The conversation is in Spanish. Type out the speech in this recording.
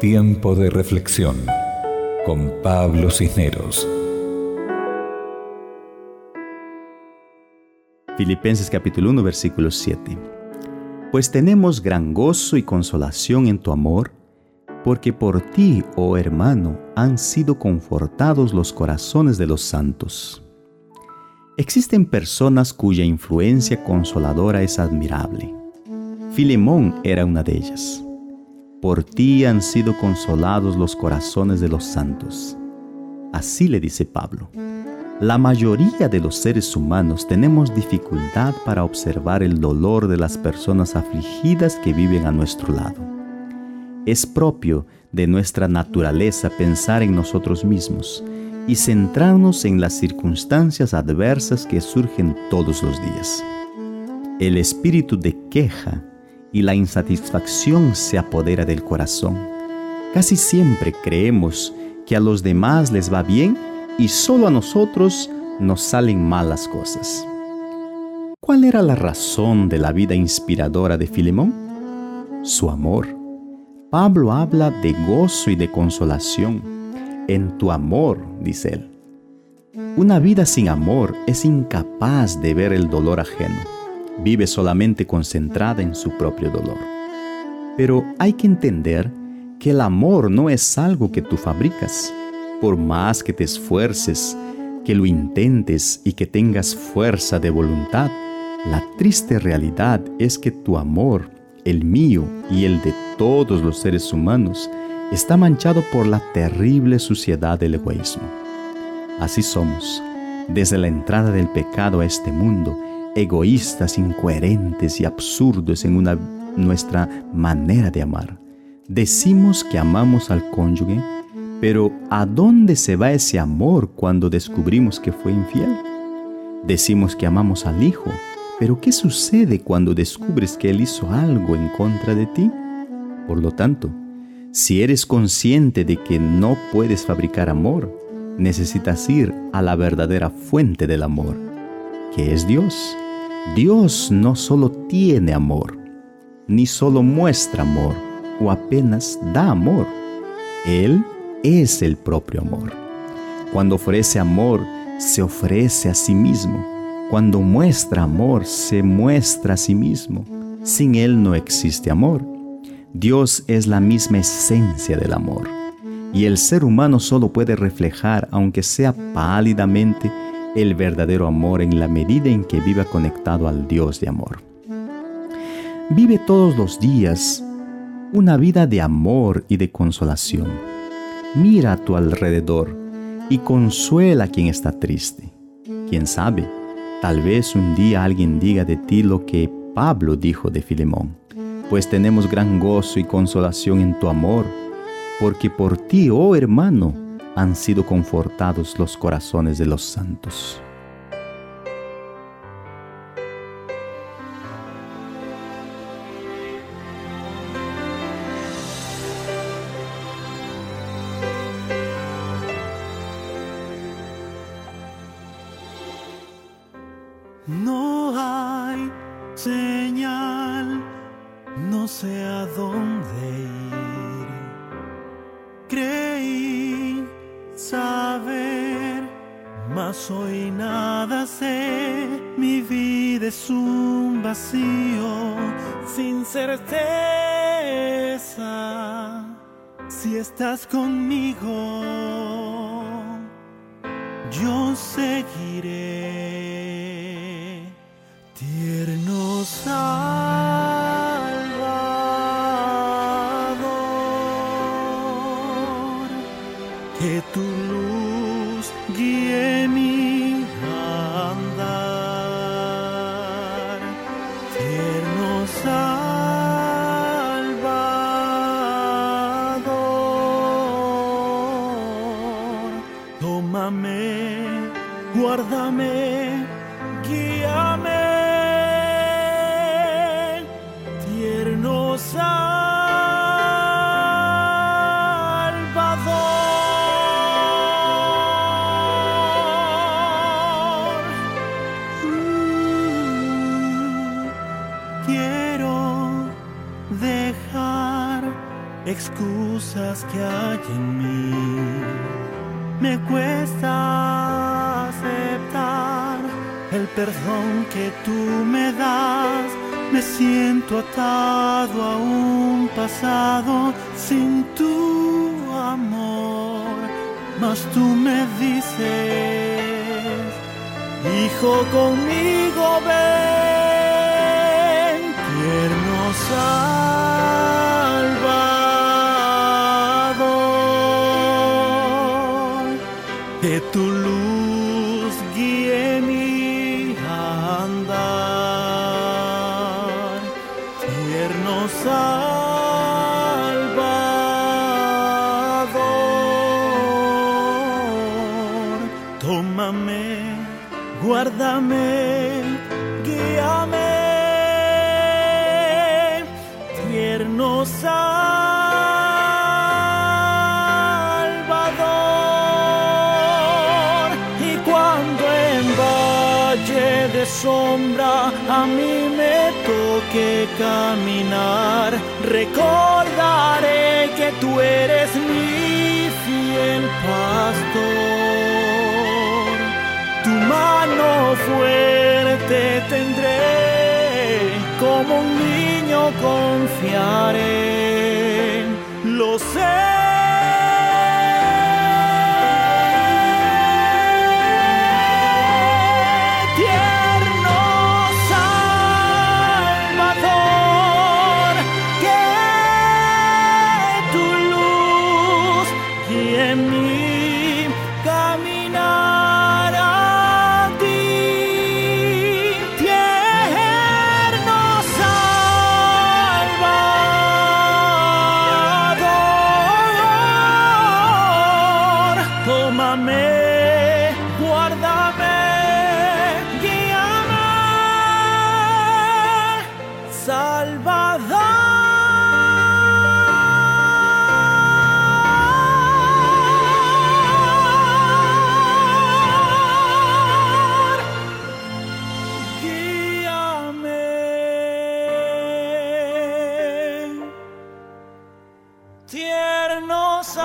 Tiempo de reflexión con Pablo Cisneros. Filipenses capítulo 1 versículo 7. Pues tenemos gran gozo y consolación en tu amor, porque por ti, oh hermano, han sido confortados los corazones de los santos. Existen personas cuya influencia consoladora es admirable. Filemón era una de ellas. Por ti han sido consolados los corazones de los santos. Así le dice Pablo. La mayoría de los seres humanos tenemos dificultad para observar el dolor de las personas afligidas que viven a nuestro lado. Es propio de nuestra naturaleza pensar en nosotros mismos y centrarnos en las circunstancias adversas que surgen todos los días. El espíritu de queja y la insatisfacción se apodera del corazón. Casi siempre creemos que a los demás les va bien y solo a nosotros nos salen malas cosas. ¿Cuál era la razón de la vida inspiradora de Filemón? Su amor. Pablo habla de gozo y de consolación. En tu amor, dice él. Una vida sin amor es incapaz de ver el dolor ajeno vive solamente concentrada en su propio dolor. Pero hay que entender que el amor no es algo que tú fabricas. Por más que te esfuerces, que lo intentes y que tengas fuerza de voluntad, la triste realidad es que tu amor, el mío y el de todos los seres humanos, está manchado por la terrible suciedad del egoísmo. Así somos, desde la entrada del pecado a este mundo, egoístas, incoherentes y absurdos en una, nuestra manera de amar. Decimos que amamos al cónyuge, pero ¿a dónde se va ese amor cuando descubrimos que fue infiel? Decimos que amamos al hijo, pero ¿qué sucede cuando descubres que él hizo algo en contra de ti? Por lo tanto, si eres consciente de que no puedes fabricar amor, necesitas ir a la verdadera fuente del amor, que es Dios. Dios no solo tiene amor, ni solo muestra amor o apenas da amor. Él es el propio amor. Cuando ofrece amor, se ofrece a sí mismo. Cuando muestra amor, se muestra a sí mismo. Sin Él no existe amor. Dios es la misma esencia del amor. Y el ser humano solo puede reflejar, aunque sea pálidamente, el verdadero amor en la medida en que viva conectado al Dios de amor. Vive todos los días una vida de amor y de consolación. Mira a tu alrededor y consuela a quien está triste. Quién sabe, tal vez un día alguien diga de ti lo que Pablo dijo de Filemón, pues tenemos gran gozo y consolación en tu amor, porque por ti, oh hermano, han sido confortados los corazones de los santos. No hay señal, no sé a dónde mas hoy nada sé. Mi vida es un vacío sin certeza. Si estás conmigo, yo seguiré tierno Salvador. Que tu luz guíe mi guárdame, guíame. Tierno Salvador. Mm, Quiero dejar excusas que hay en mí. Me cuesta aceptar el perdón que tú me das. Me siento atado a un pasado sin tu amor. Mas tú me dices, hijo conmigo ven, tierno guárdame, guíame, tierno Salvador. Y cuando en valle de sombra a mí me toque caminar, recordaré que tú eres mi fiel pastor. Mano fuerte tendré, como un niño confiaré. Lo sé. tiernos.